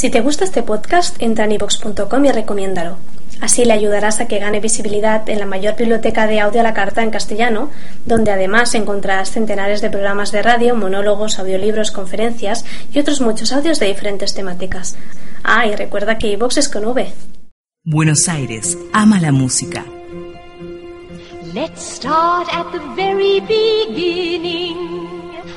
Si te gusta este podcast, entra en ivox.com y recomiéndalo. Así le ayudarás a que gane visibilidad en la mayor biblioteca de audio a la carta en castellano, donde además encontrarás centenares de programas de radio, monólogos, audiolibros, conferencias y otros muchos audios de diferentes temáticas. Ah, y recuerda que iVox es con V. Buenos Aires ama la música. Let's start at the very beginning.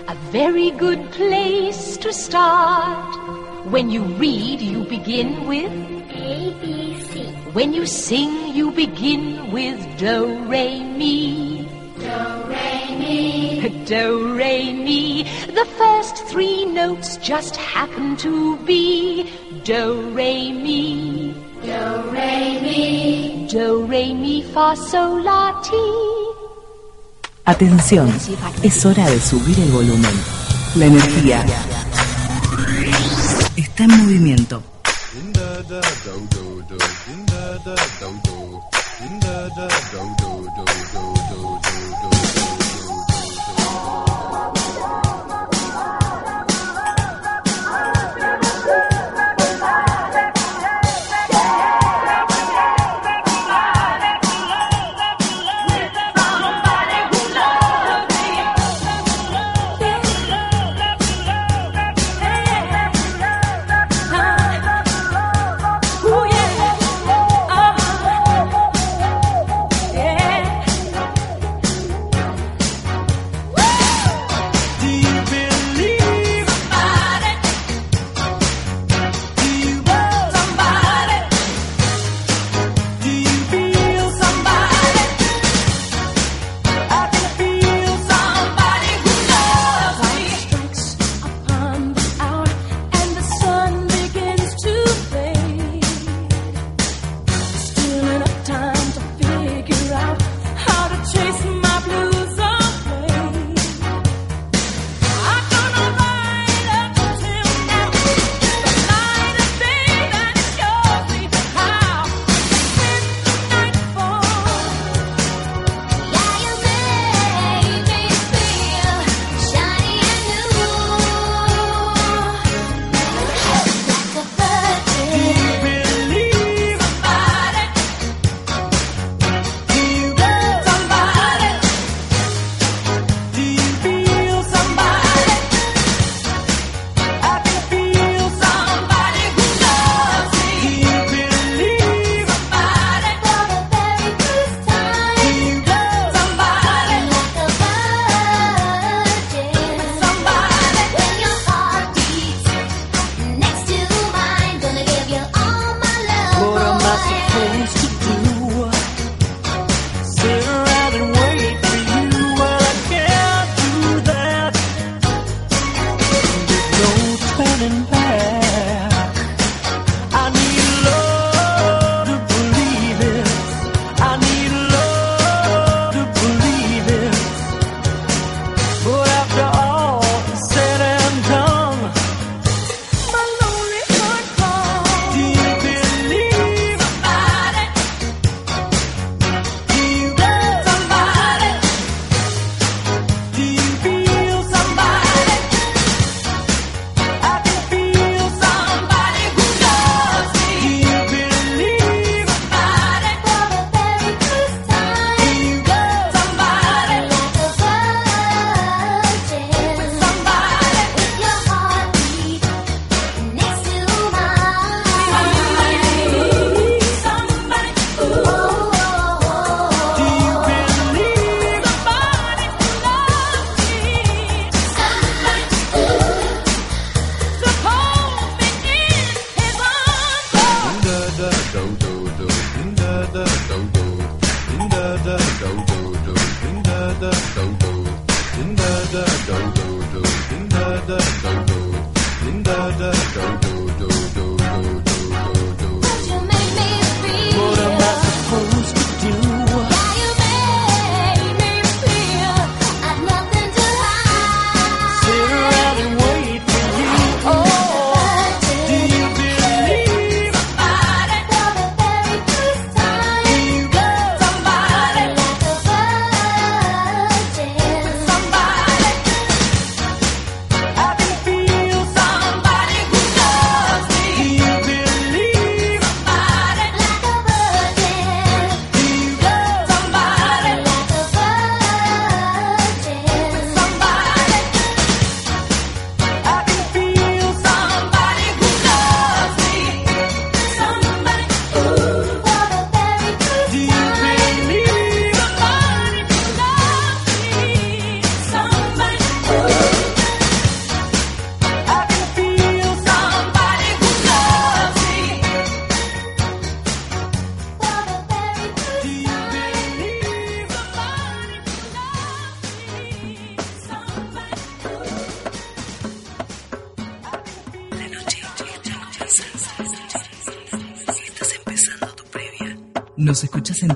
A very good place to start. When you read, you begin with A, B, C. When you sing, you begin with Do, Re, Mi. Do, re, mi. Do, Re, Mi. The first three notes just happen to be Do, Re, Mi. Do, re, mi. Do, Re, Mi, Fa, Sol, La, Ti. Atención, es hora de subir el volumen. La energía está en movimiento.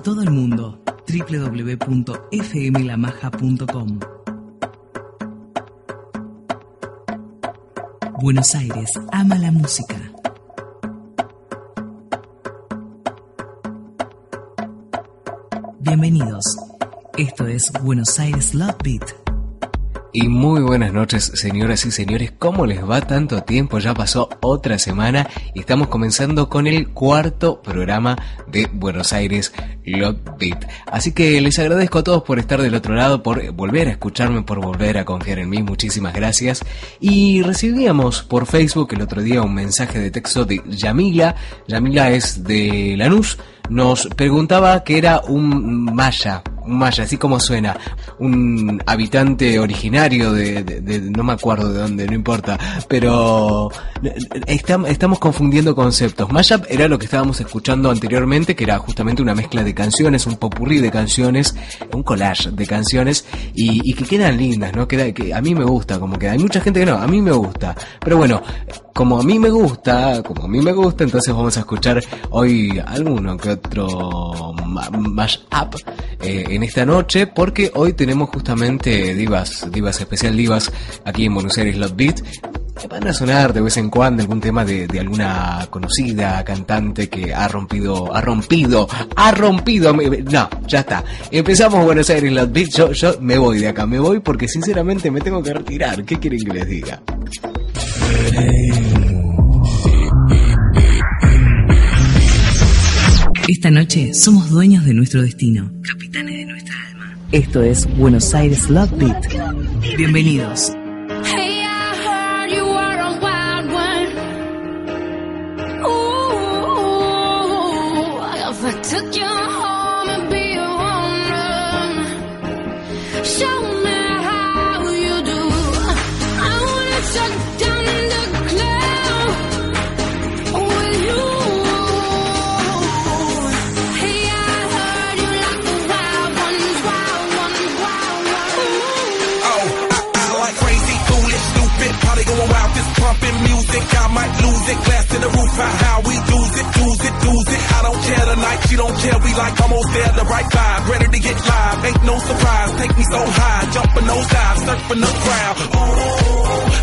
Todo el mundo. www.fmlamaja.com Buenos Aires ama la música. Bienvenidos. Esto es Buenos Aires Love Beat. Y muy buenas noches, señoras y señores. ¿Cómo les va tanto tiempo? Ya pasó otra semana y estamos comenzando con el cuarto programa de Buenos Aires Love Beat. Así que les agradezco a todos por estar del otro lado, por volver a escucharme, por volver a confiar en mí. Muchísimas gracias. Y recibíamos por Facebook el otro día un mensaje de texto de Yamila. Yamila es de Lanús nos preguntaba que era un maya, maya, así como suena, un habitante originario de, no me acuerdo de dónde, no importa, pero estamos confundiendo conceptos. Maya era lo que estábamos escuchando anteriormente, que era justamente una mezcla de canciones, un popurrí de canciones, un collage de canciones y, que quedan lindas, ¿no? Queda, que a mí me gusta, como que hay mucha gente que no, a mí me gusta, pero bueno, como a mí me gusta, como a mí me gusta, entonces vamos a escuchar hoy alguno que otro mashup eh, en esta noche, porque hoy tenemos justamente divas, divas especial divas aquí en Buenos Aires Love Beat. Van a sonar de vez en cuando algún tema de, de, alguna conocida cantante que ha rompido, ha rompido, ha rompido. No, ya está. Empezamos Buenos Aires Love Beat. Yo, yo me voy de acá, me voy porque sinceramente me tengo que retirar. ¿Qué quieren que les diga? Esta noche somos dueños de nuestro destino, capitanes de nuestra alma. Esto es Buenos Aires Love Beat. Bienvenidos. Roof, how, we lose it, lose it, it, I don't care tonight, she don't care, we like almost there, the right vibe, ready to get live, ain't no surprise, take me so high, jumping those dives, surfing the crowd,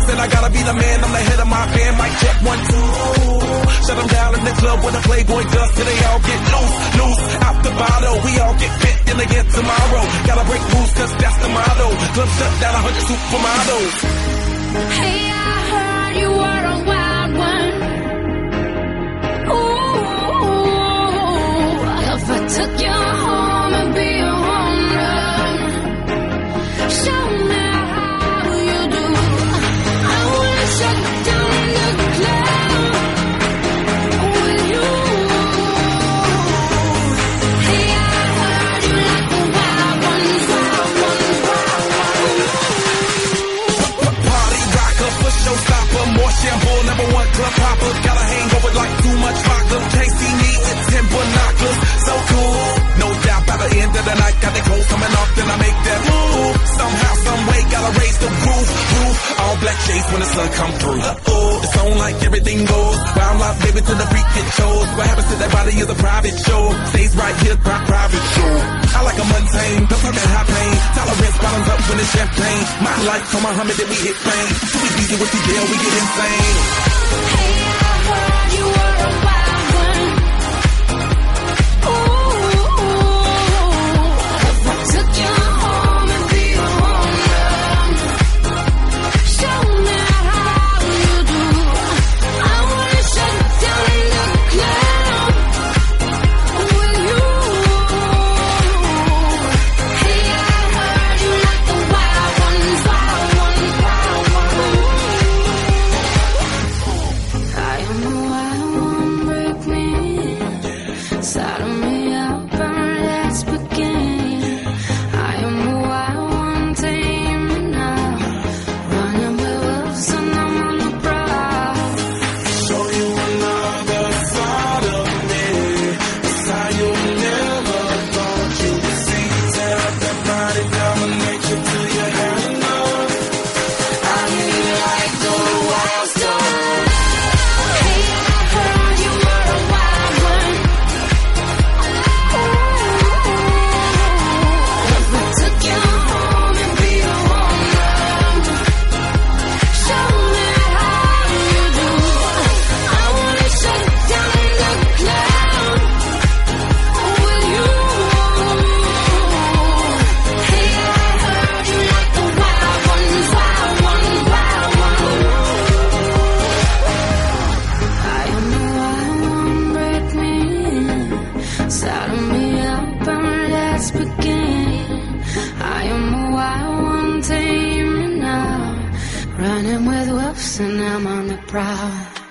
said I gotta be the man, I'm the head of my band, mic check one, two, shut them down in the club when the Playboy does, till they all get loose, loose, out the bottle, we all get fit in again tomorrow, gotta break rules, cause that's the motto, club shut down, a hundred supermodels. Hey, the end of the night, got the clothes coming off, then I make that move. Somehow, some way, gotta raise the roof, roof. All black shades when the sun come through. Uh-oh, it's on like everything goes. Wild out, baby, to the freak it shows. What happens to that body is a private show. Stays right here, pri- private show. I like a mundane, don't talk that high pain. Tolerance bottoms up when it's champagne. My life, on Muhammad, then we hit fame. Too easy with the deal, we get insane. Hey,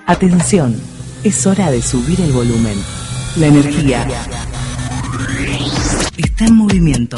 Atención, es hora de subir el volumen. La energía está en movimiento.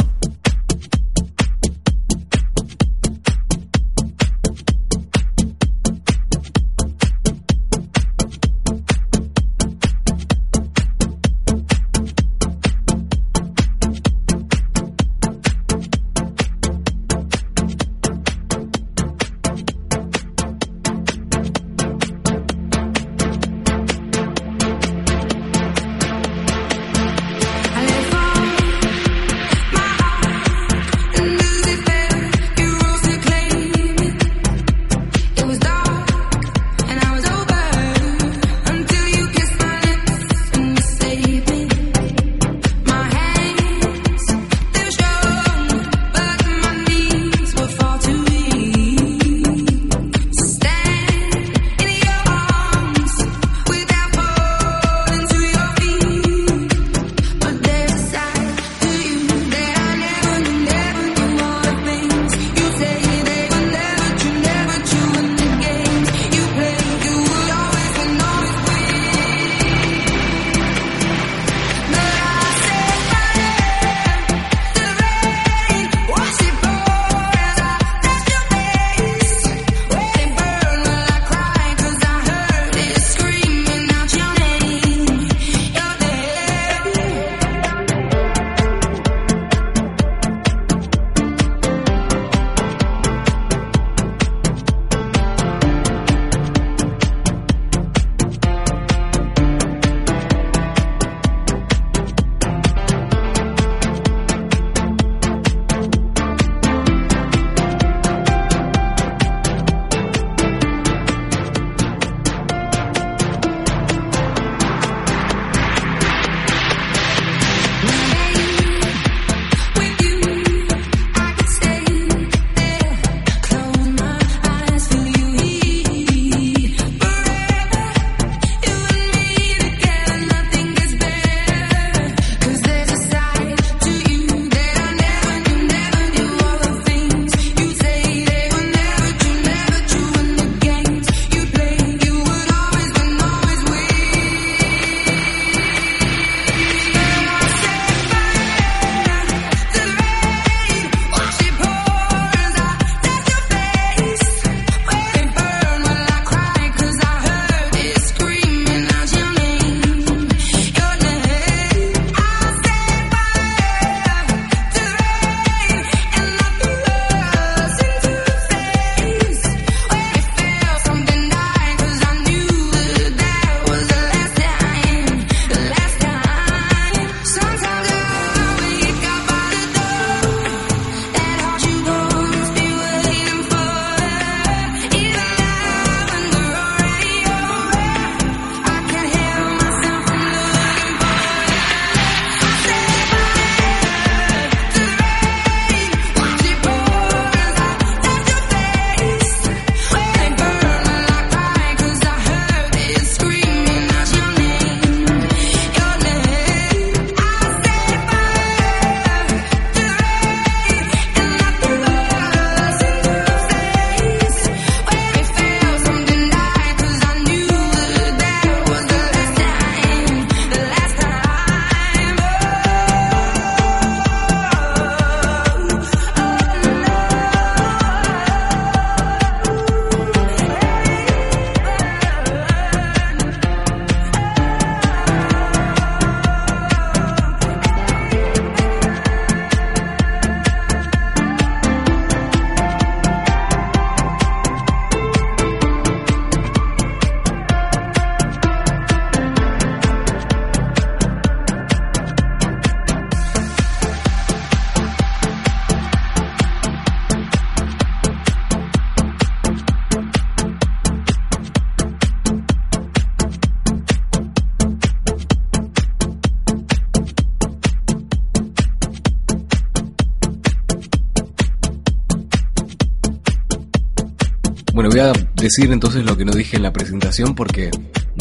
decir entonces lo que no dije en la presentación porque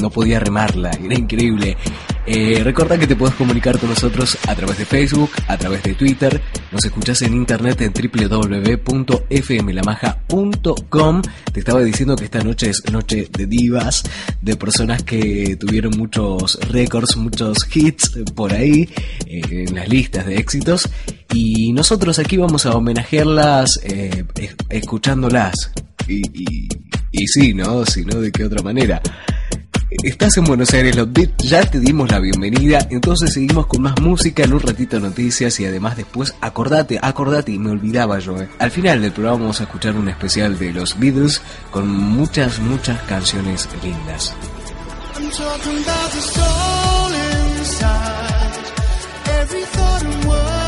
no podía remarla, era increíble. Eh, recuerda que te puedes comunicar con nosotros a través de Facebook, a través de Twitter, nos escuchás en internet en www.fmlamaja.com. Te estaba diciendo que esta noche es noche de divas, de personas que tuvieron muchos récords, muchos hits por ahí, eh, en las listas de éxitos. Y nosotros aquí vamos a homenajearlas eh, escuchándolas. Y, y sí, ¿no? Si no, ¿de qué otra manera? Estás en Buenos Aires Los Beat, ya te dimos la bienvenida, entonces seguimos con más música, en un ratito noticias y además después acordate, acordate, y me olvidaba yo, eh. al final del programa vamos a escuchar un especial de los Beatles con muchas, muchas canciones lindas. I'm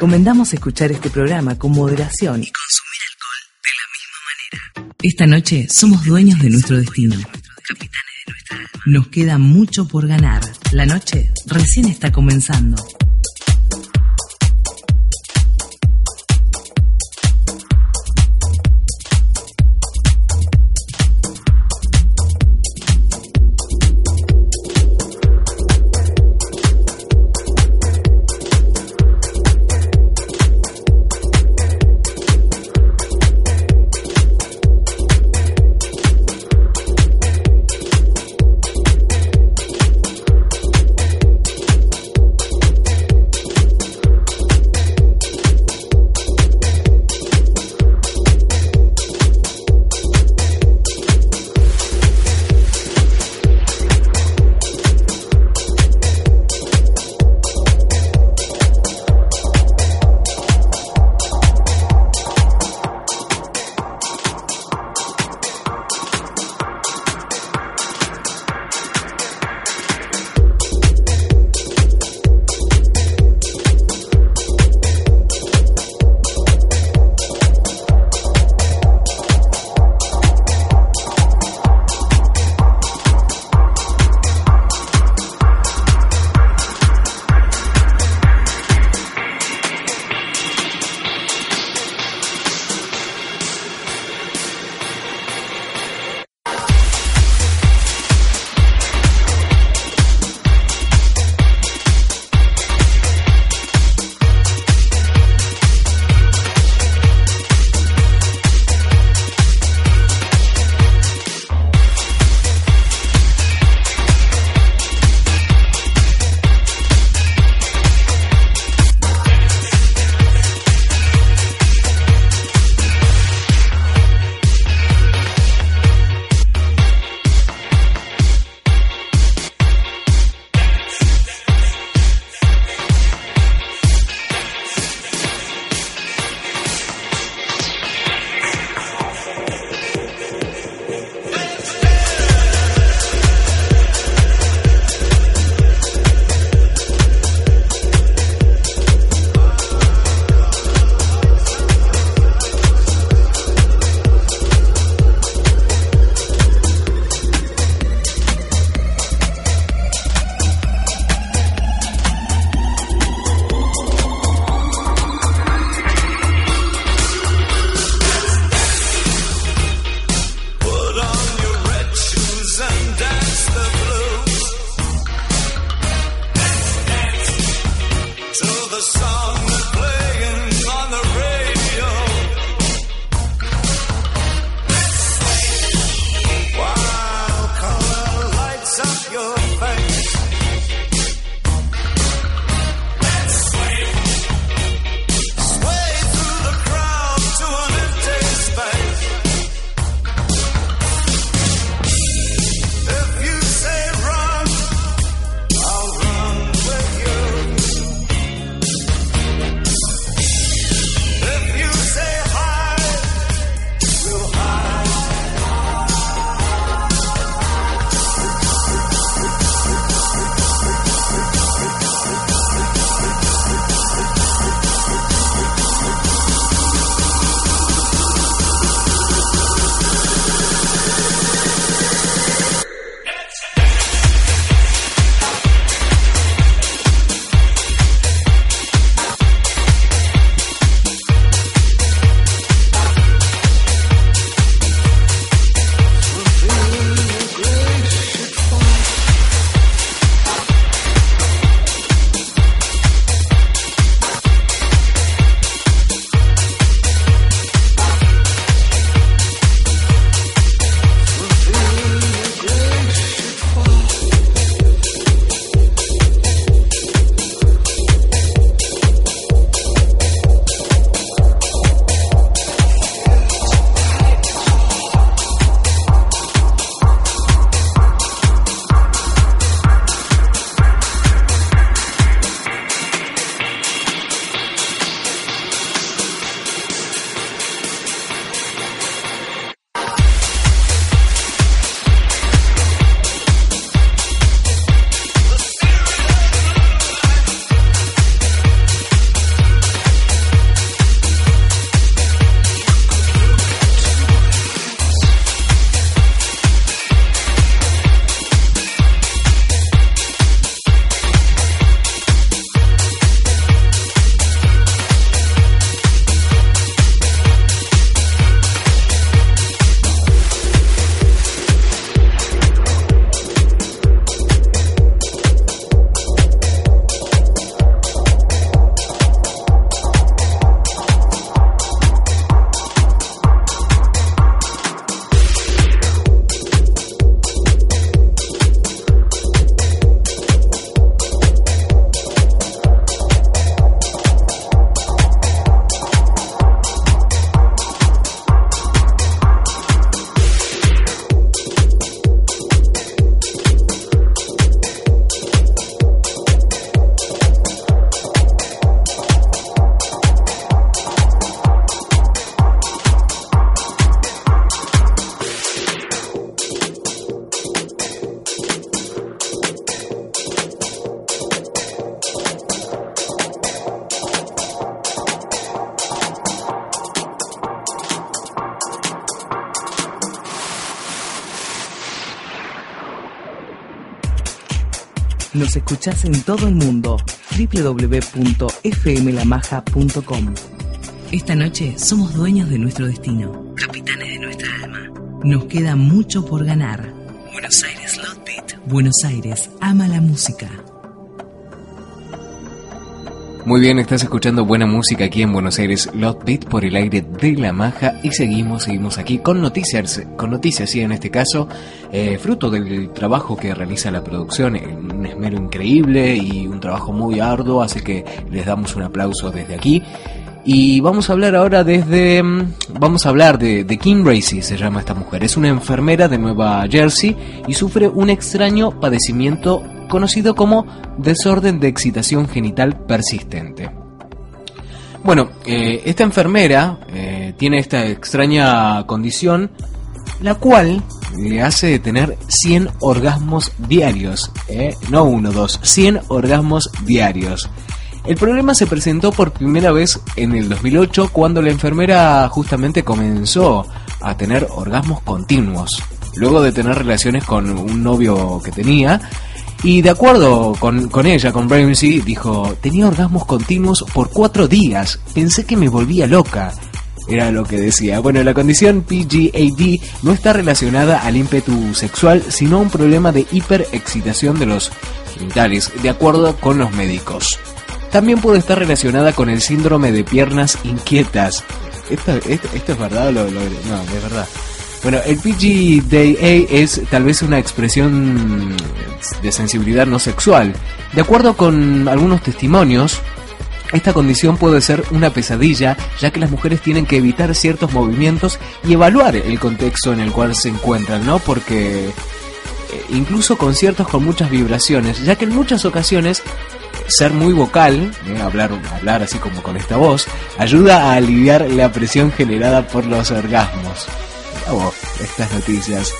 recomendamos escuchar este programa con moderación y consumir alcohol de la misma manera. Esta noche somos dueños de nuestro destino. Capitanes de nuestra alma. Nos queda mucho por ganar. La noche recién está comenzando. Nos escuchás en todo el mundo. www.fmlamaja.com Esta noche somos dueños de nuestro destino, capitanes de nuestra alma. Nos queda mucho por ganar. Buenos Aires Lot Beat. Buenos Aires ama la música. Muy bien, estás escuchando buena música aquí en Buenos Aires, Lot Beat por el aire de la maja y seguimos, seguimos aquí con noticias, con noticias, sí, en este caso, eh, fruto del trabajo que realiza la producción, eh, increíble y un trabajo muy arduo, así que les damos un aplauso desde aquí. Y vamos a hablar ahora desde, mm, vamos a hablar de, de Kim Racy, se llama esta mujer, es una enfermera de Nueva Jersey y sufre un extraño padecimiento conocido como desorden de excitación genital persistente. Bueno, eh, esta enfermera eh, tiene esta extraña condición, la cual le hace tener 100 orgasmos diarios, eh, no uno, dos, 100 orgasmos diarios. El problema se presentó por primera vez en el 2008 cuando la enfermera justamente comenzó a tener orgasmos continuos, luego de tener relaciones con un novio que tenía y de acuerdo con, con ella, con Ramsey, dijo, tenía orgasmos continuos por cuatro días. Pensé que me volvía loca. Era lo que decía. Bueno, la condición PGAD no está relacionada al ímpetu sexual, sino a un problema de hiperexcitación de los genitales, de acuerdo con los médicos. También puede estar relacionada con el síndrome de piernas inquietas. ¿Esto, es verdad lo, lo- No, es verdad. Bueno, el PGDA es tal vez una expresión de sensibilidad no sexual. De acuerdo con algunos testimonios, esta condición puede ser una pesadilla, ya que las mujeres tienen que evitar ciertos movimientos y evaluar el contexto en el cual se encuentran, ¿no? Porque eh, incluso conciertos con muchas vibraciones, ya que en muchas ocasiones ser muy vocal, ¿eh? hablar, hablar así como con esta voz, ayuda a aliviar la presión generada por los orgasmos. Vos, estas noticias.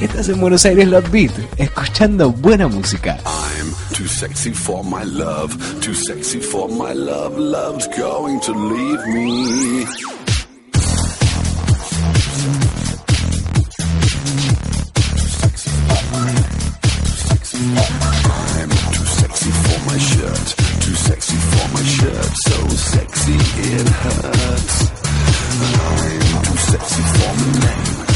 Estás en Buenos Aires Lot Beat, escuchando buena música. I'm too sexy for my love, too sexy for my love, love's going to leave me. I'm too sexy for my shirt, too sexy for my shirt, so sexy it hurts. I'm too sexy for Milan,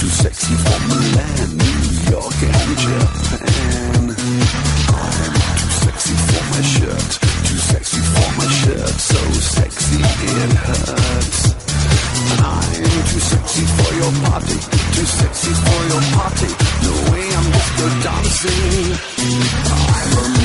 too sexy for Milan, New York and Japan. I'm too sexy for my shirt, too sexy for my shirt, so sexy it hurts. I'm too sexy for your party, too sexy for your party. No way I'm disco dancing. I'm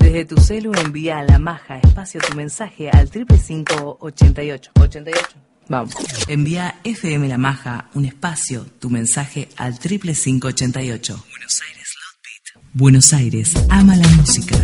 Desde tu celu envía a la maja espacio tu mensaje al 5588. 88. Vamos. Envía FM La Maja un espacio tu mensaje al 5588. Buenos Aires, Buenos Aires, ama la música.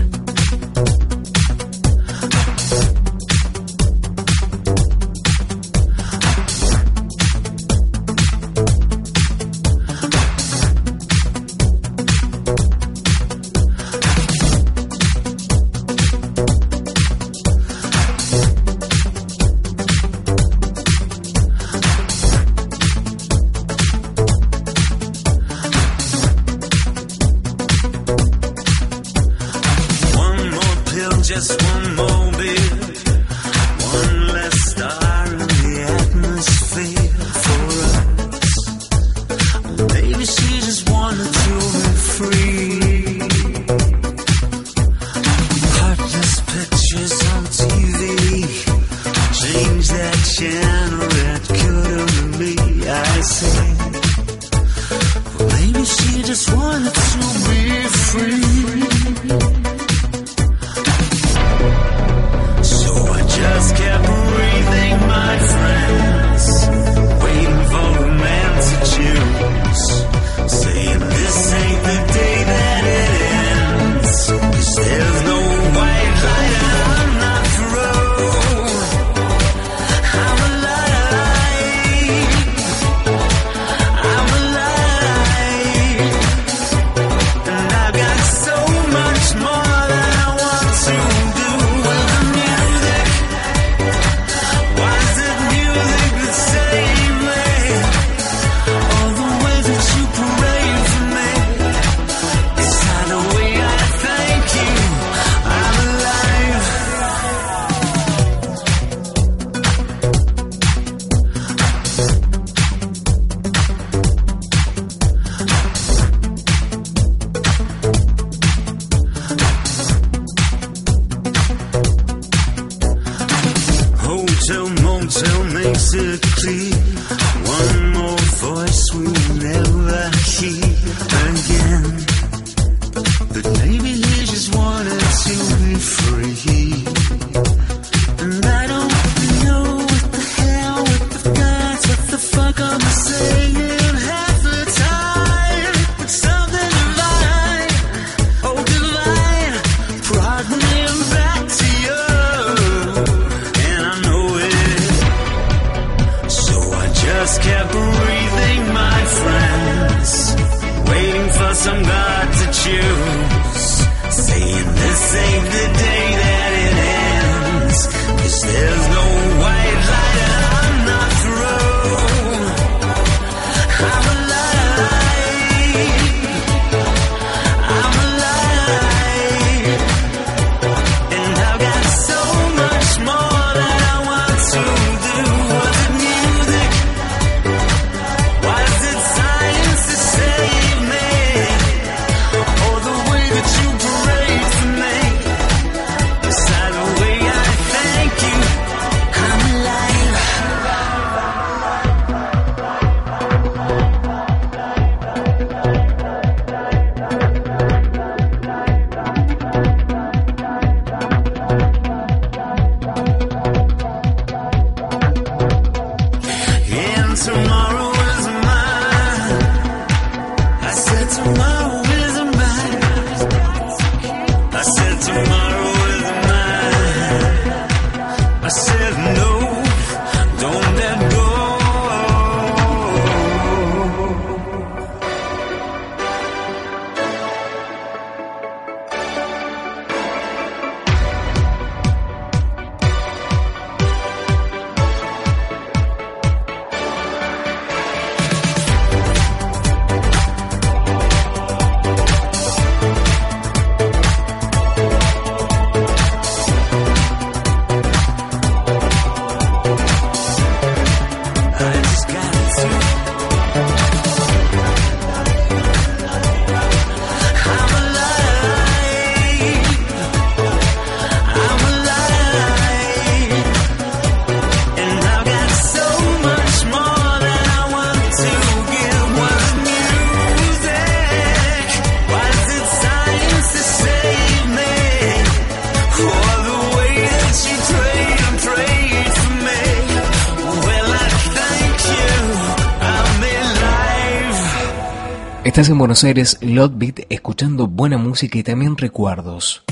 Estás en Buenos Aires, Lot Beat, escuchando buena música y también recuerdos.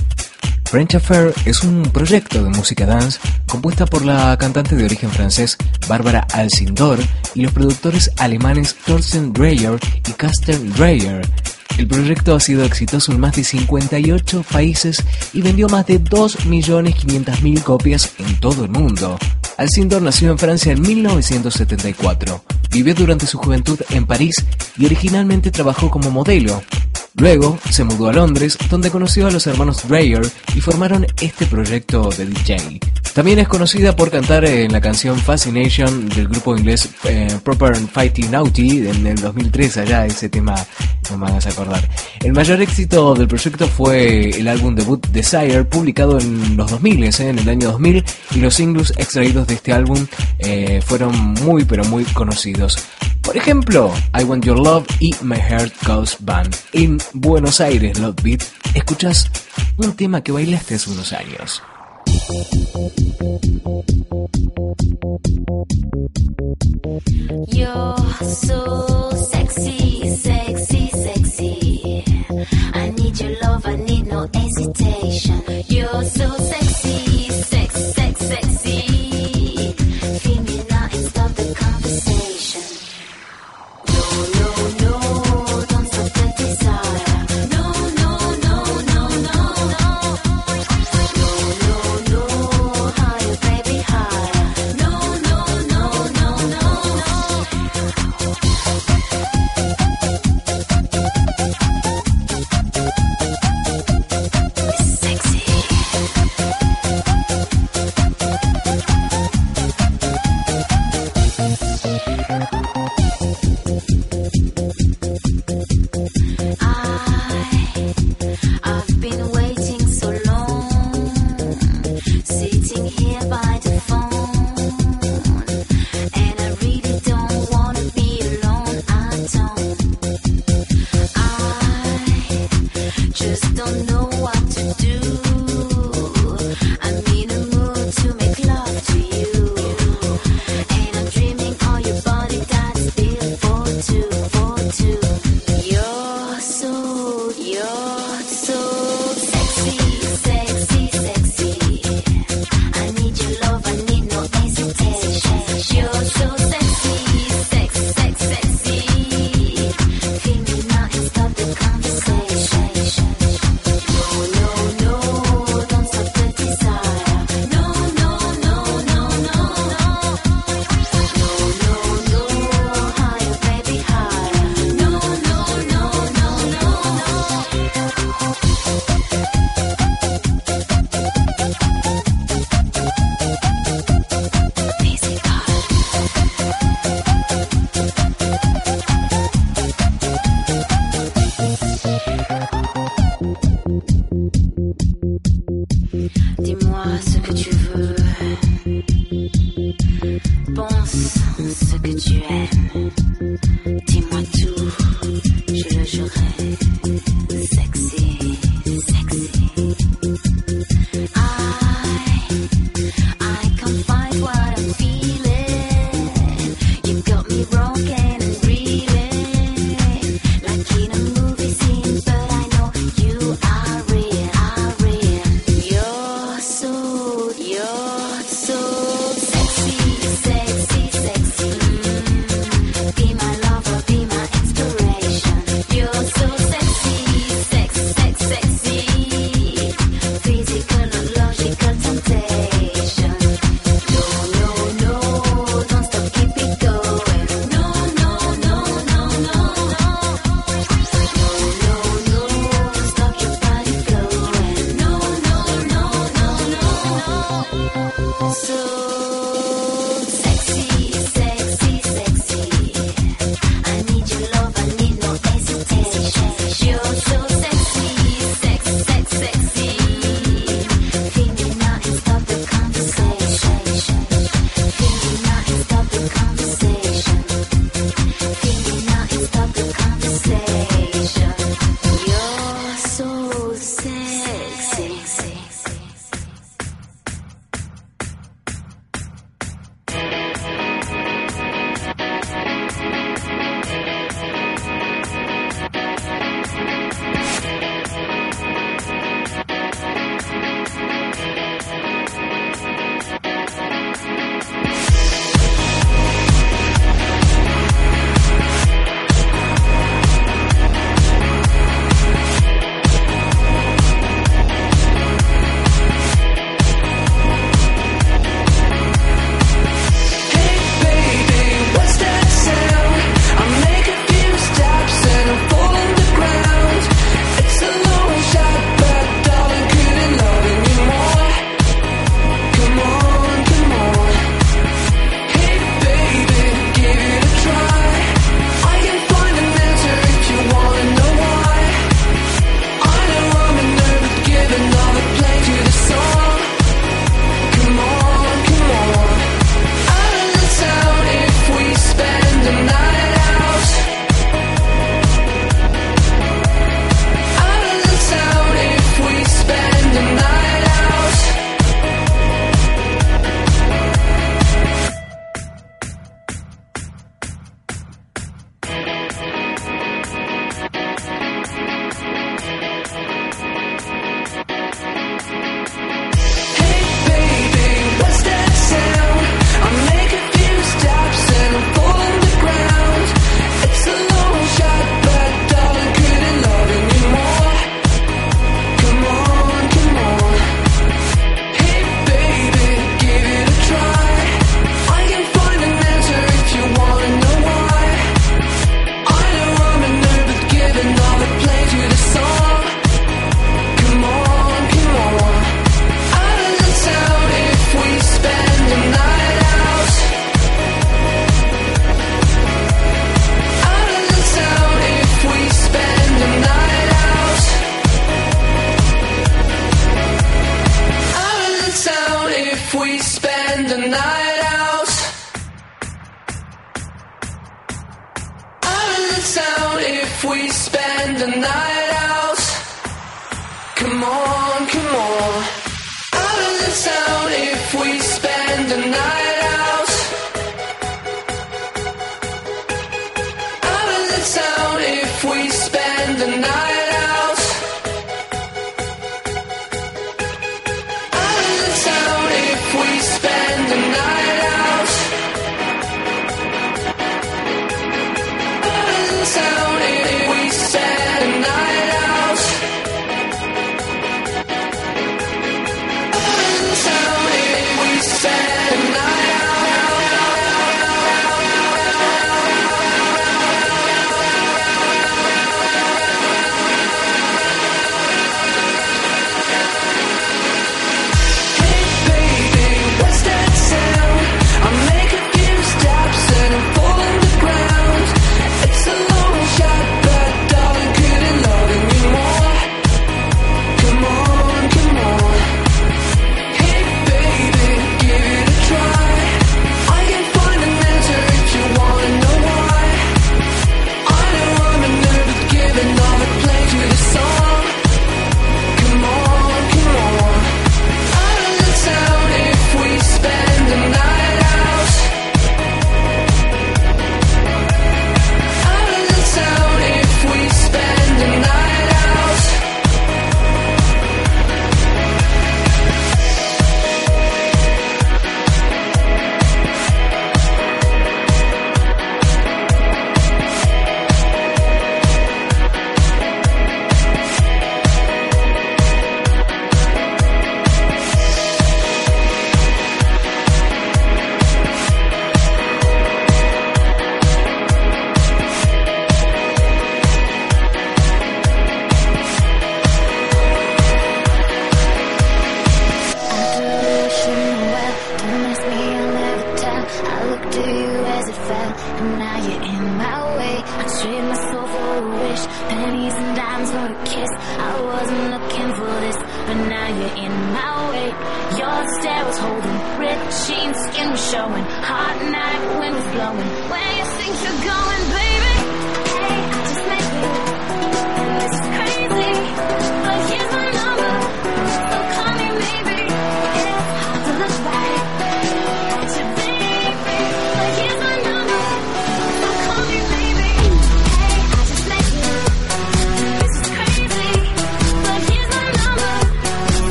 French Affair es un proyecto de música dance compuesta por la cantante de origen francés Bárbara Alcindor y los productores alemanes Thorsten Dreyer y Caster Dreyer. El proyecto ha sido exitoso en más de 58 países y vendió más de 2.500.000 copias en todo el mundo. Alcindor nació en Francia en 1974. Vivió durante su juventud en París y originalmente trabajó como modelo. Luego se mudó a Londres, donde conoció a los hermanos Dreyer y formaron este proyecto de DJ. También es conocida por cantar en la canción Fascination del grupo inglés eh, Proper Fighting Naughty en el 2003, allá ese tema no me hagas acordar. El mayor éxito del proyecto fue el álbum debut Desire, publicado en los 2000, eh, en el año 2000, y los singles extraídos de este álbum eh, fueron muy pero muy conocidos. Por ejemplo, I Want Your Love y My Heart Goes Band. En Buenos Aires, Love Beat, escuchas un tema que bailaste hace unos años. Just don't know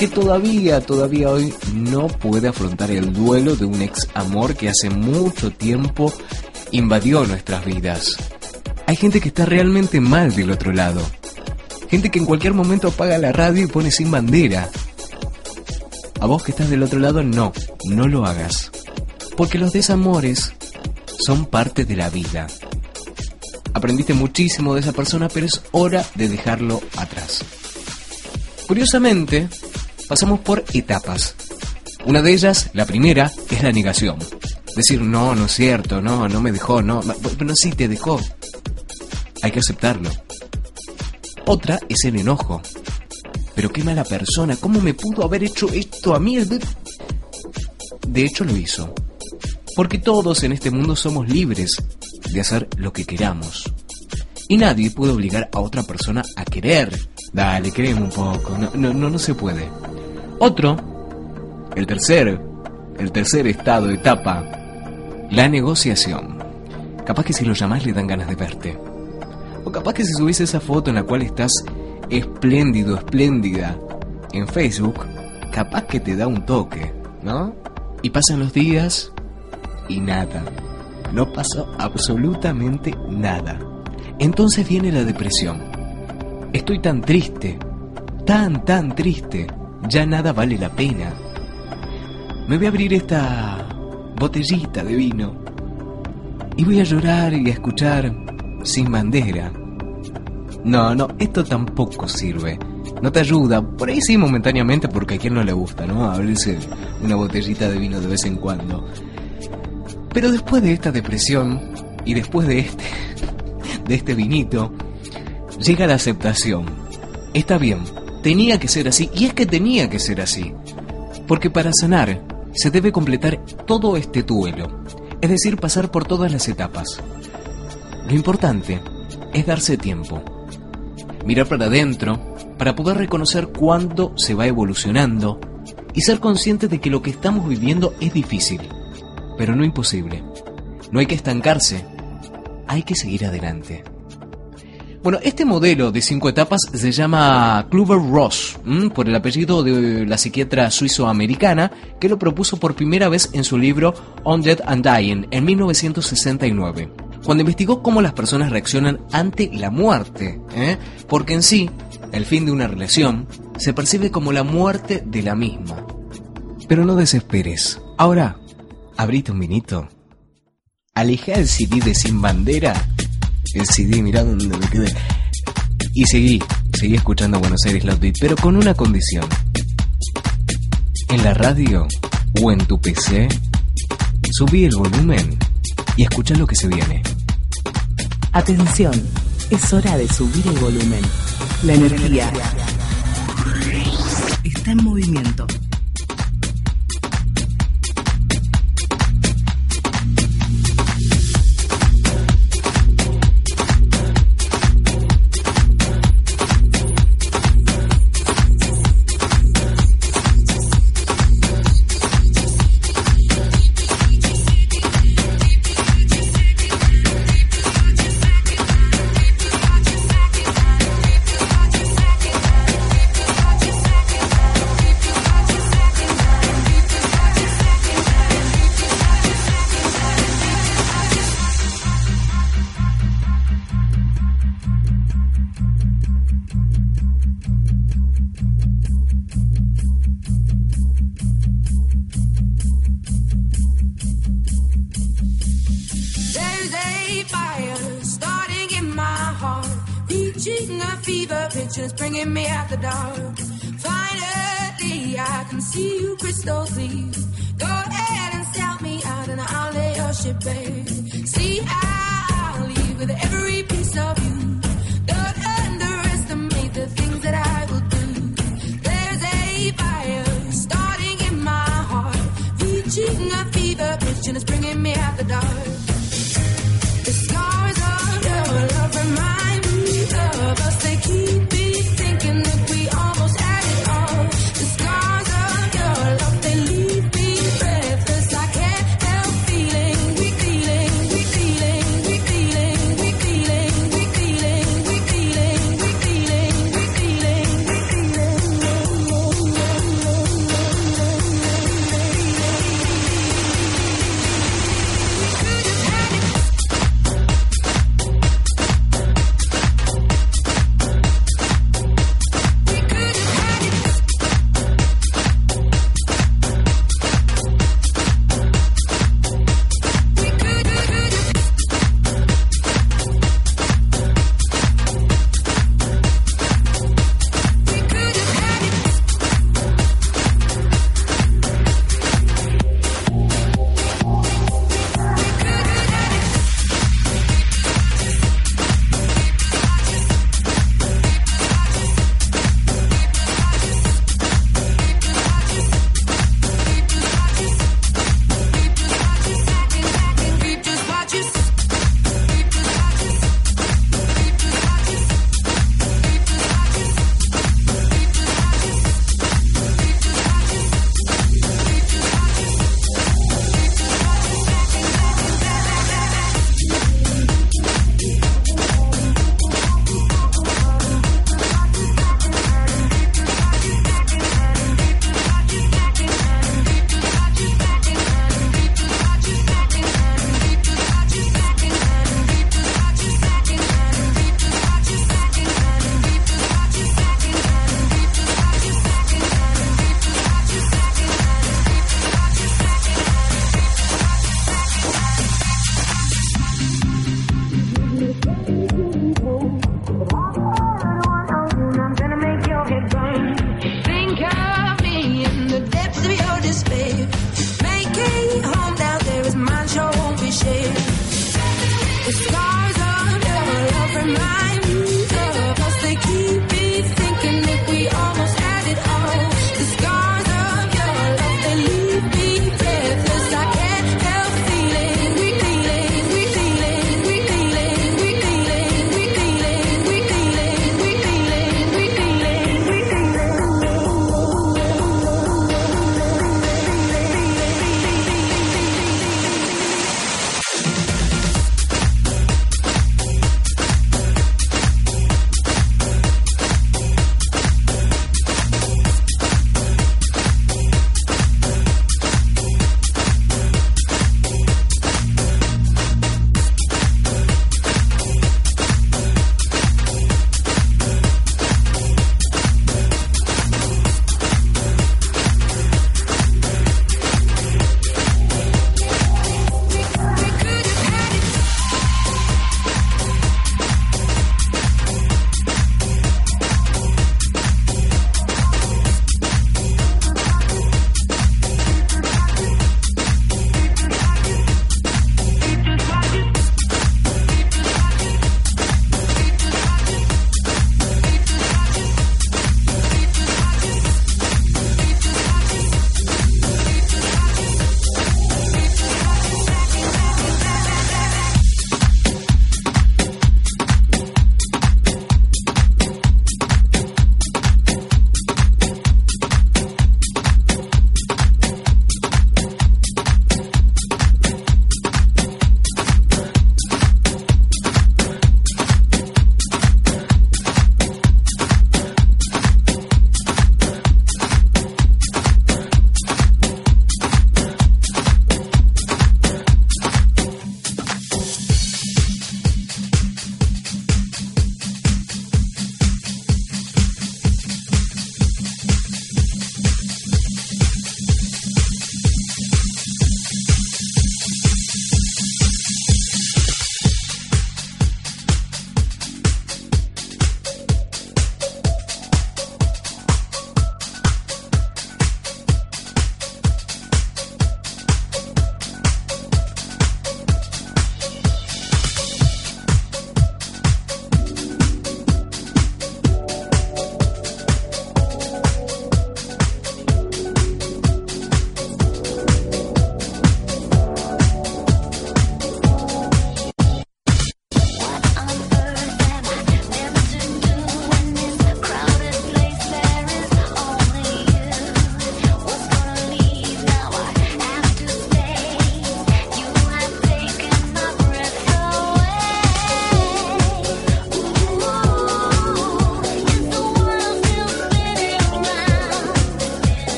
que todavía, todavía hoy no puede afrontar el duelo de un ex amor que hace mucho tiempo invadió nuestras vidas. Hay gente que está realmente mal del otro lado. Gente que en cualquier momento apaga la radio y pone sin bandera. A vos que estás del otro lado, no, no lo hagas. Porque los desamores son parte de la vida. Aprendiste muchísimo de esa persona, pero es hora de dejarlo atrás. Curiosamente, pasamos por etapas. Una de ellas, la primera, es la negación. Decir, no, no es cierto, no, no me dejó, no, pero sí te dejó. Hay que aceptarlo. Otra es el enojo. Pero qué mala persona, ¿cómo me pudo haber hecho esto a mí? De hecho lo hizo. Porque todos en este mundo somos libres de hacer lo que queramos. Y nadie puede obligar a otra persona a querer. Dale, créeme un poco. No, no, no se puede. Otro, el tercer, el tercer estado, etapa, la negociación. Capaz que si lo llamás le dan ganas de verte. O capaz que si subís esa foto en la cual estás espléndido, espléndida en Facebook, capaz que te da un toque, ¿no? Y pasan los días y nada. No pasó absolutamente nada. Entonces viene la depresión. Estoy tan triste, tan, tan triste, ya nada vale la pena. Me voy a abrir esta botellita de vino y voy a llorar y a escuchar sin bandera. No, no, esto tampoco sirve. No te ayuda. Por ahí sí momentáneamente porque a quien no le gusta, ¿no? Abrirse una botellita de vino de vez en cuando. Pero después de esta depresión y después de este de este vinito llega la aceptación. Está bien, tenía que ser así y es que tenía que ser así. Porque para sanar se debe completar todo este duelo, es decir, pasar por todas las etapas. Lo importante es darse tiempo, mirar para adentro para poder reconocer cuándo se va evolucionando y ser consciente de que lo que estamos viviendo es difícil, pero no imposible. No hay que estancarse, hay que seguir adelante. Bueno, este modelo de cinco etapas se llama Kluber Ross, por el apellido de la psiquiatra suizo-americana que lo propuso por primera vez en su libro On Death and Dying en 1969, cuando investigó cómo las personas reaccionan ante la muerte, ¿eh? porque en sí, el fin de una relación se percibe como la muerte de la misma. Pero no desesperes. Ahora, abrite un vinito. Aleja el CD de Sin Bandera el CD, mirá dónde me quedé. Y seguí, seguí escuchando Buenos Aires Loud Beat, pero con una condición. En la radio o en tu PC, subí el volumen y escucha lo que se viene. Atención, es hora de subir el volumen. La energía está en movimiento.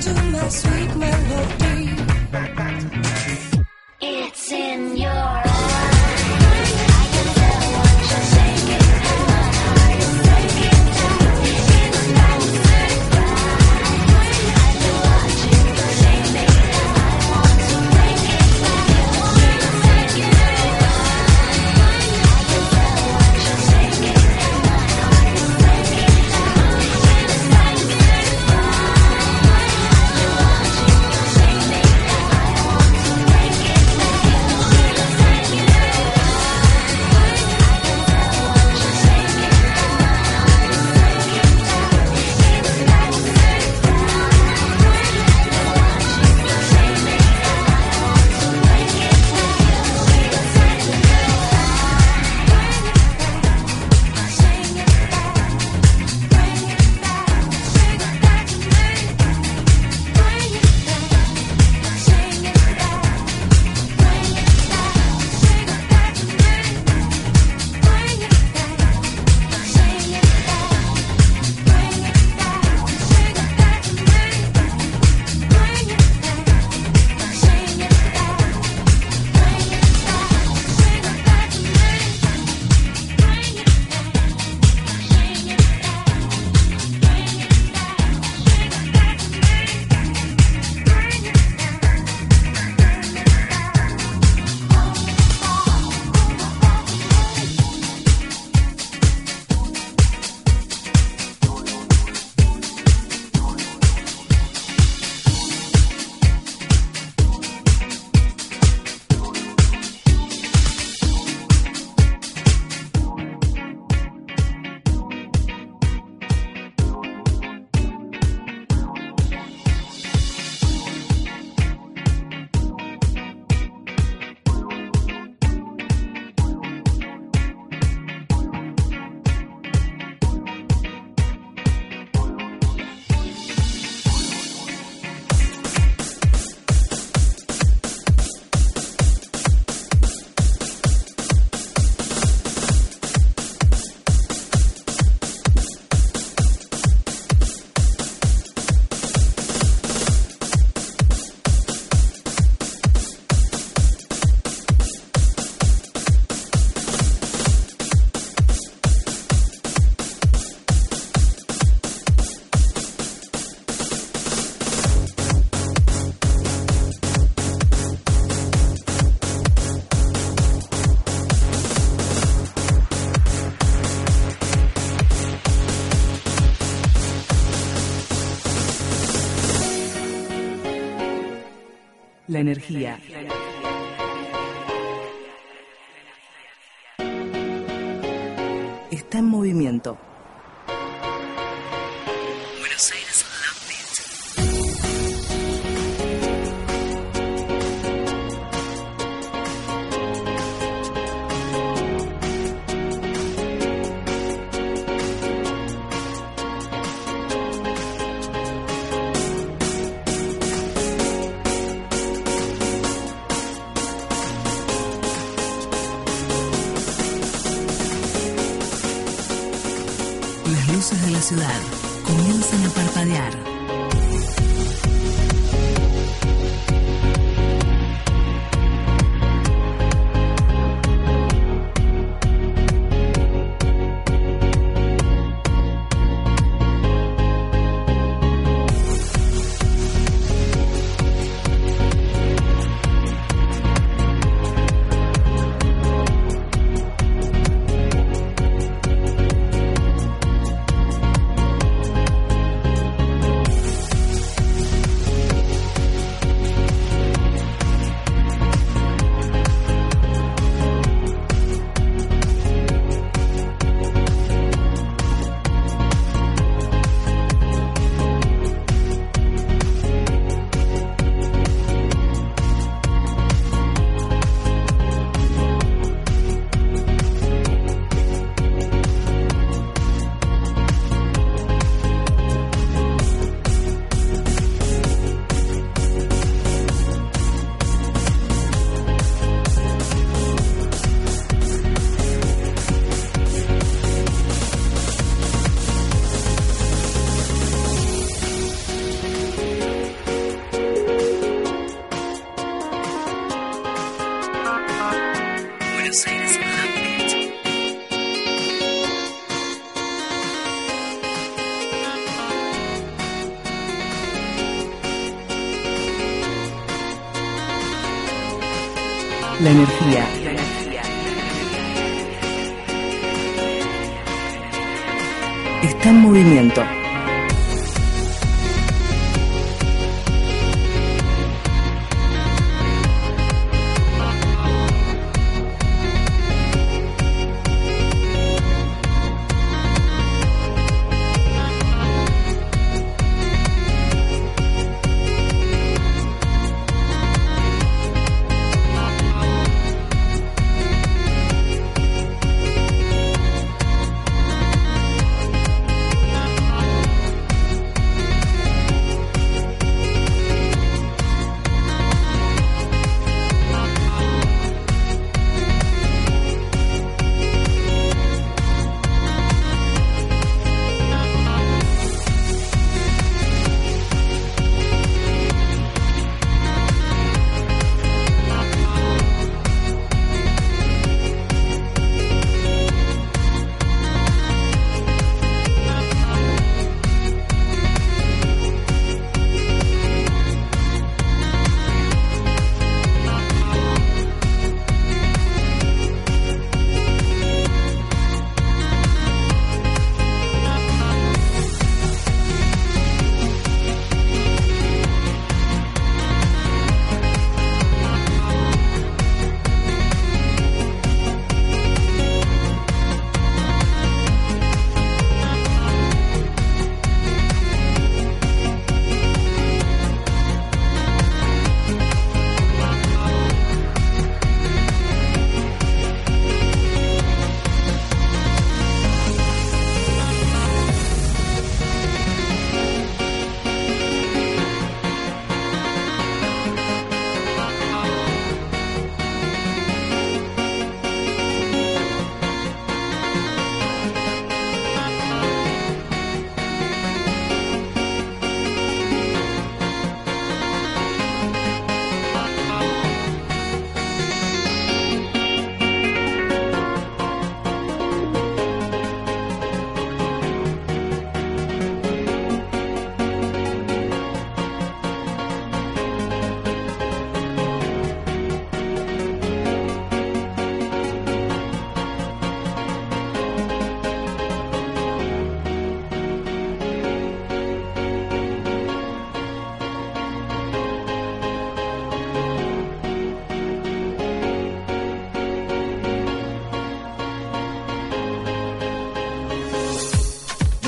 To my sweet melody. Energía.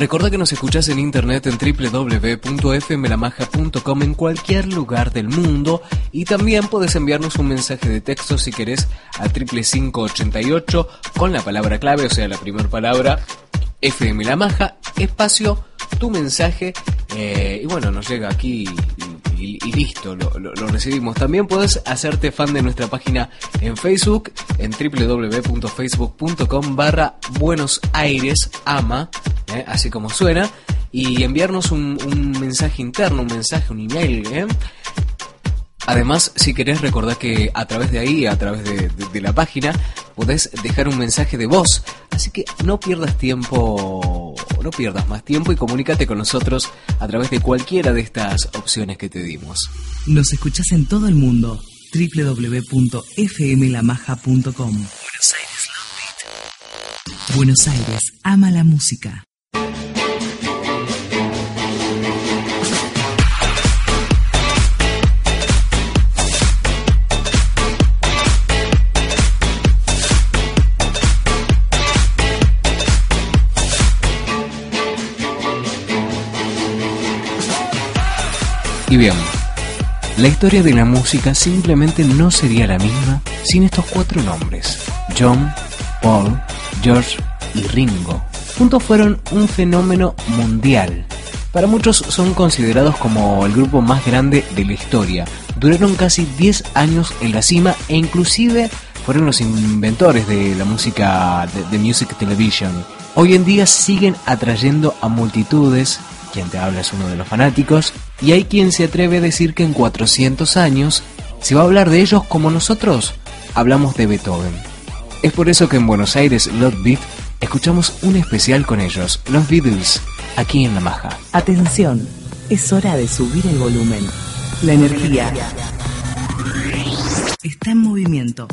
Recordá que nos escuchás en internet en www.fmlamaja.com en cualquier lugar del mundo y también puedes enviarnos un mensaje de texto si querés a 55588 con la palabra clave, o sea, la primera palabra FM espacio, tu mensaje eh, y bueno, nos llega aquí y, listo, lo, lo- lo recibimos. También puedes hacerte fan de nuestra página en Facebook en www.facebook.com barra Buenos Aires Ama, eh, así como suena, y enviarnos un, mensaje interno, un mensaje, un email. eh. Además, si querés recordar que a través de ahí, a través de, la página, podés dejar un mensaje de voz. Así que no pierdas tiempo, no pierdas más tiempo y comunícate con nosotros a través de cualquiera de estas opciones que te dimos. Nos escuchás en todo el mundo. www.fmlamaja.com. Buenos Aires ama la música. Y bien, la historia de la música simplemente no sería la misma sin estos cuatro nombres. John, Paul, George y Ringo. Juntos fueron un fenómeno mundial. Para muchos son considerados como el grupo más grande de la historia. Duraron casi 10 años en la cima e inclusive fueron los inventores de la música de, de music television. Hoy en día siguen atrayendo a multitudes, quien te habla es uno de los fanáticos, y hay quien se atreve a decir que en 400 años se va a hablar de ellos como nosotros hablamos de Beethoven. Es por eso que en Buenos Aires Lot Beat escuchamos un especial con ellos, los Beatles, aquí en La Maja. Atención, es hora de subir el volumen. La energía está en movimiento.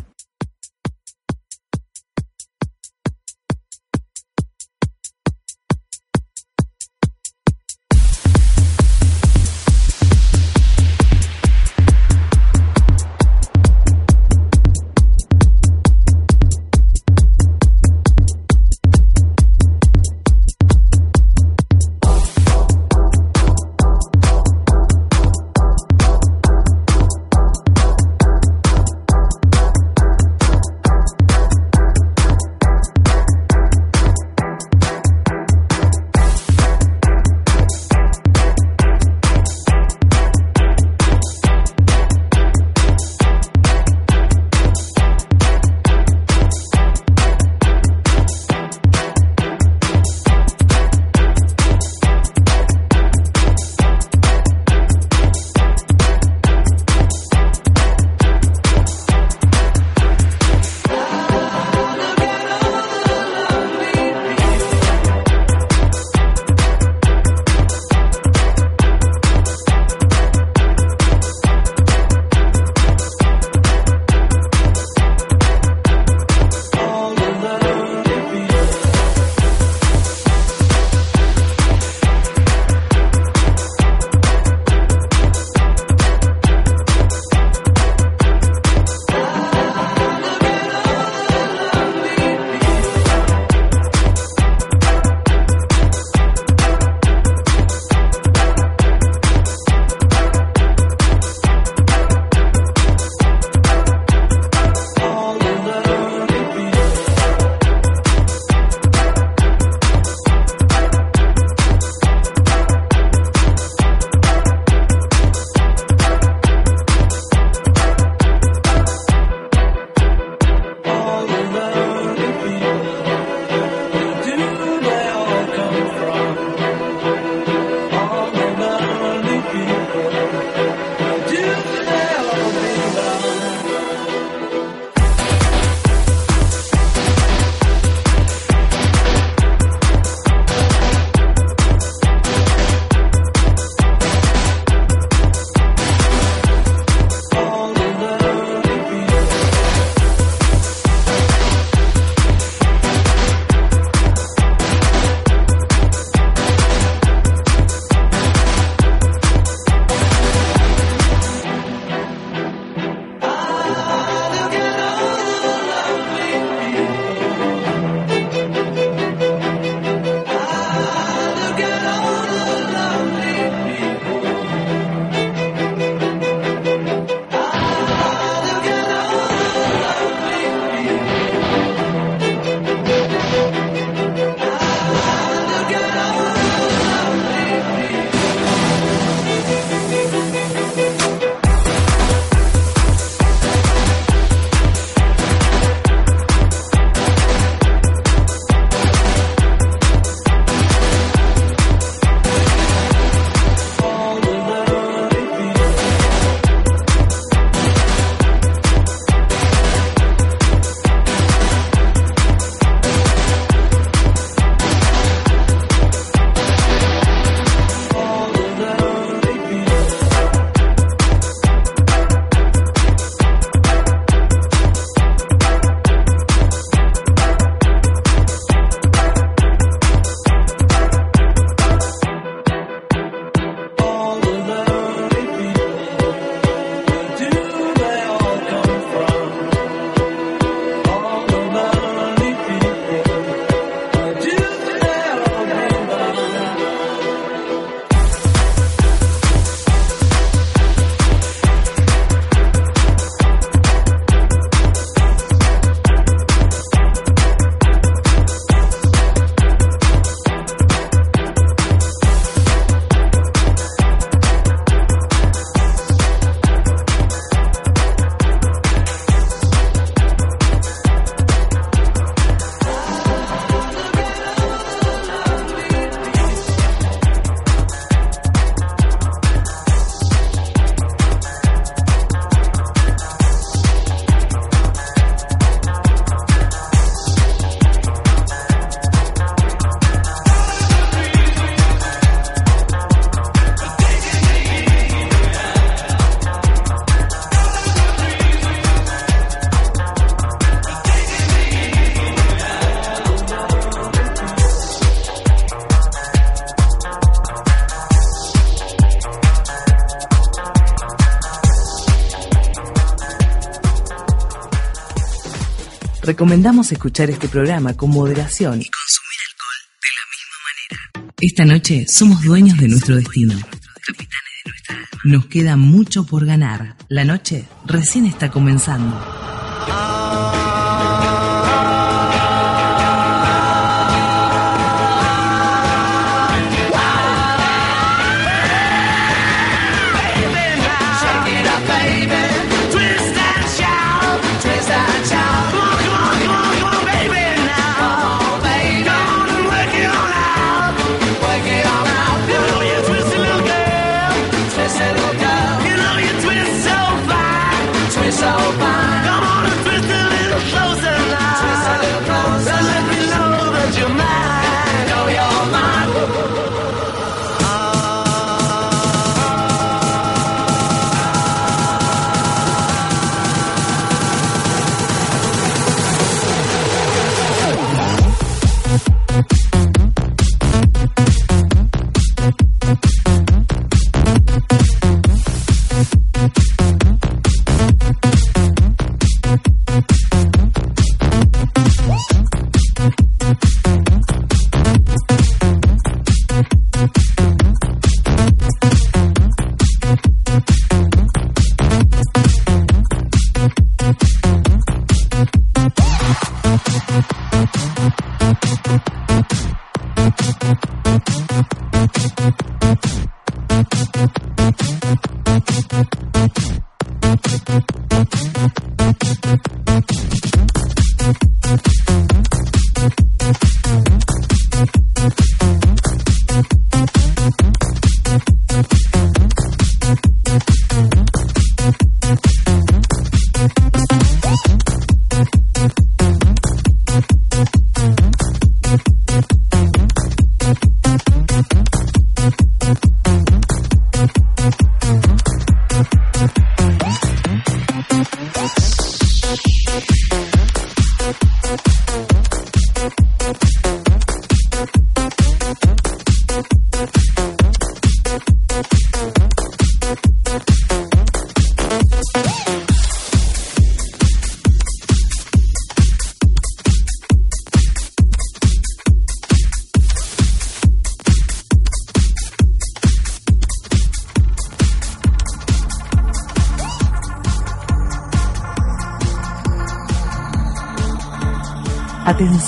recomendamos escuchar este programa con moderación y consumir alcohol de la misma manera. Esta noche somos dueños de nuestro destino. Capitanes de nuestra. Nos queda mucho por ganar. La noche recién está comenzando.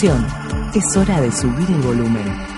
Es hora de subir el volumen.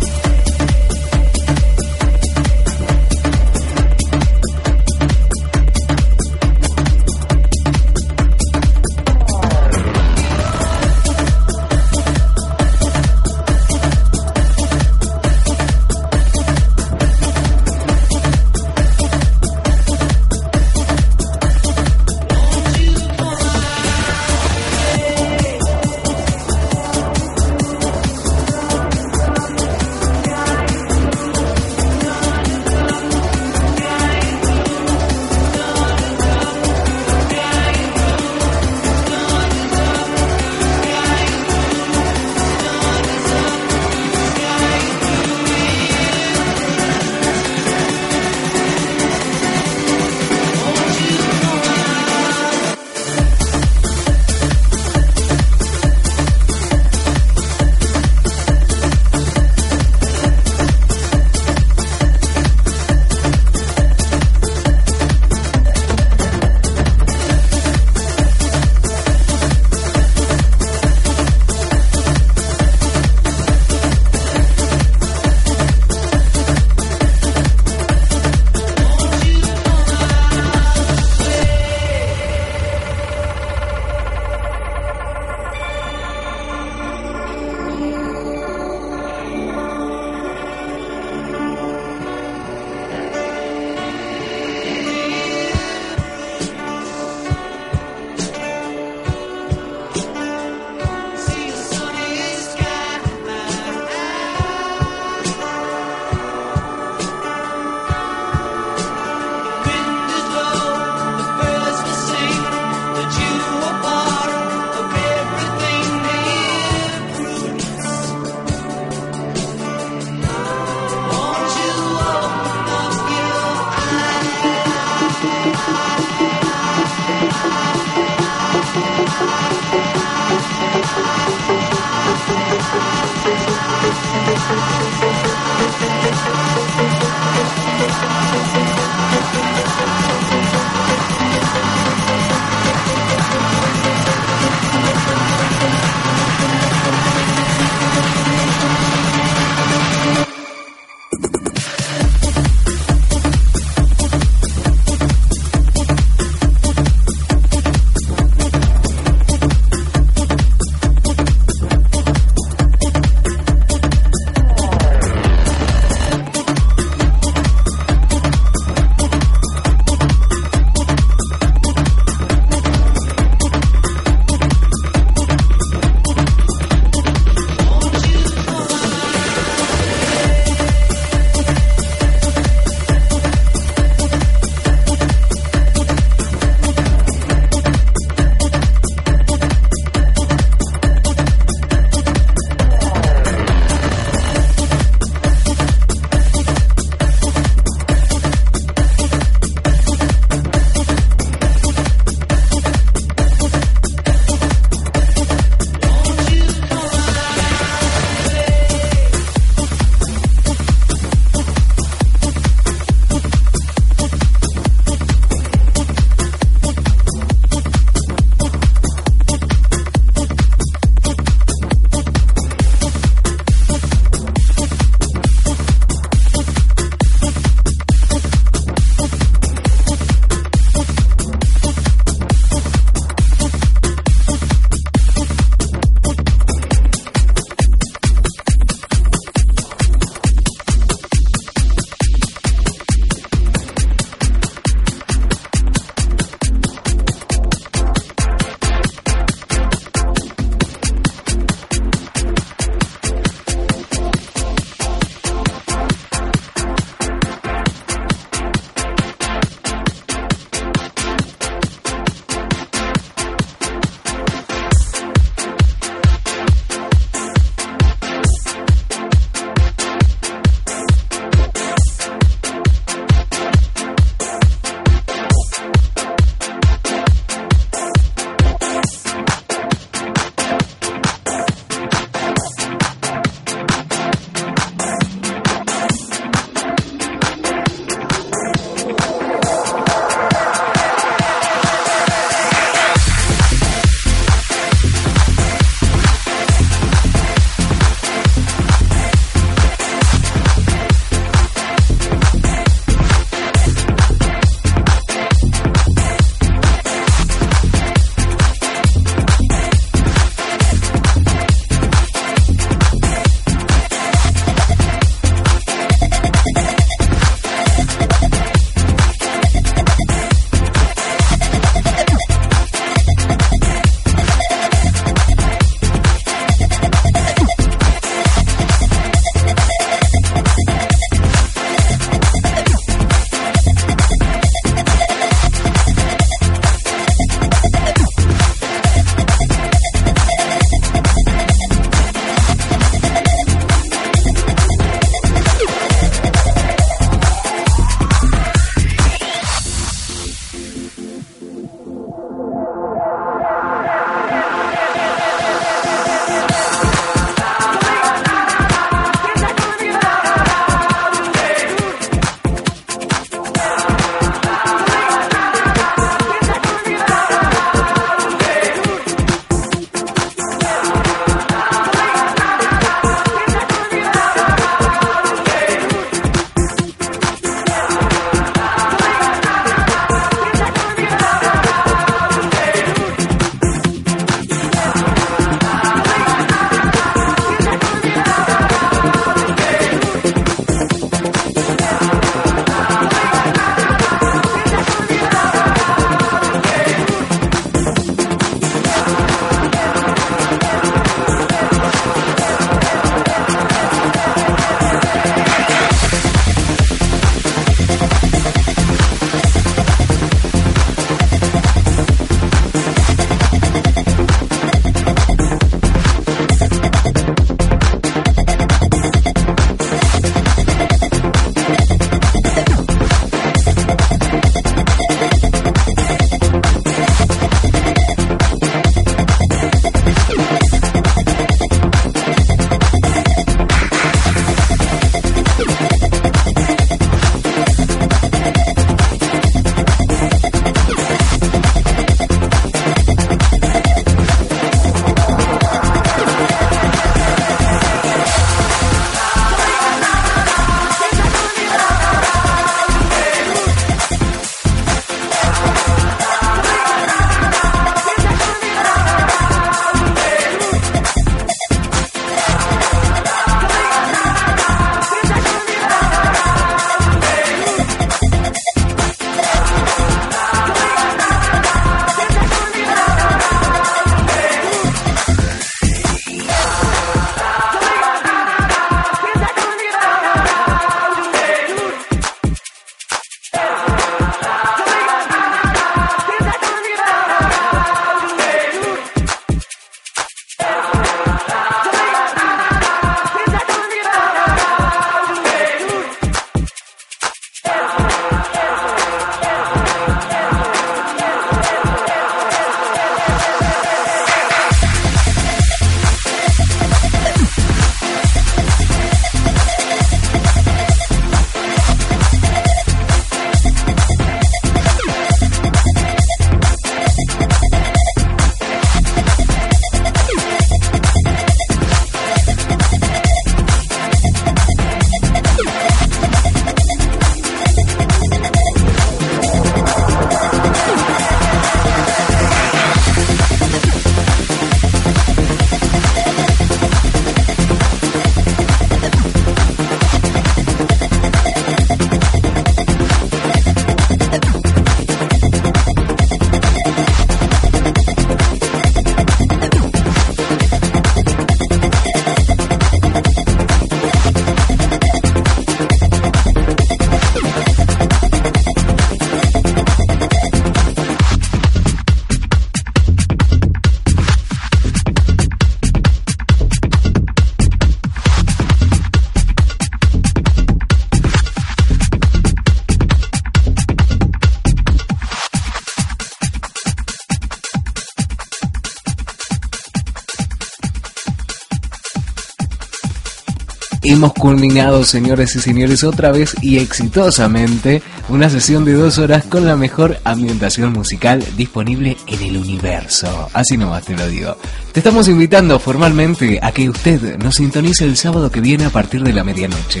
Hemos culminado, señores y señores, otra vez y exitosamente una sesión de dos horas con la mejor ambientación musical disponible en el universo. Así nomás te lo digo. Te estamos invitando formalmente a que usted nos sintonice el sábado que viene a partir de la medianoche.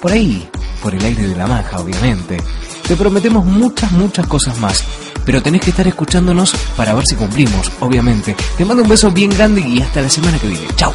Por ahí, por el aire de la maja, obviamente. Te prometemos muchas, muchas cosas más. Pero tenés que estar escuchándonos para ver si cumplimos, obviamente. Te mando un beso bien grande y hasta la semana que viene. Chao.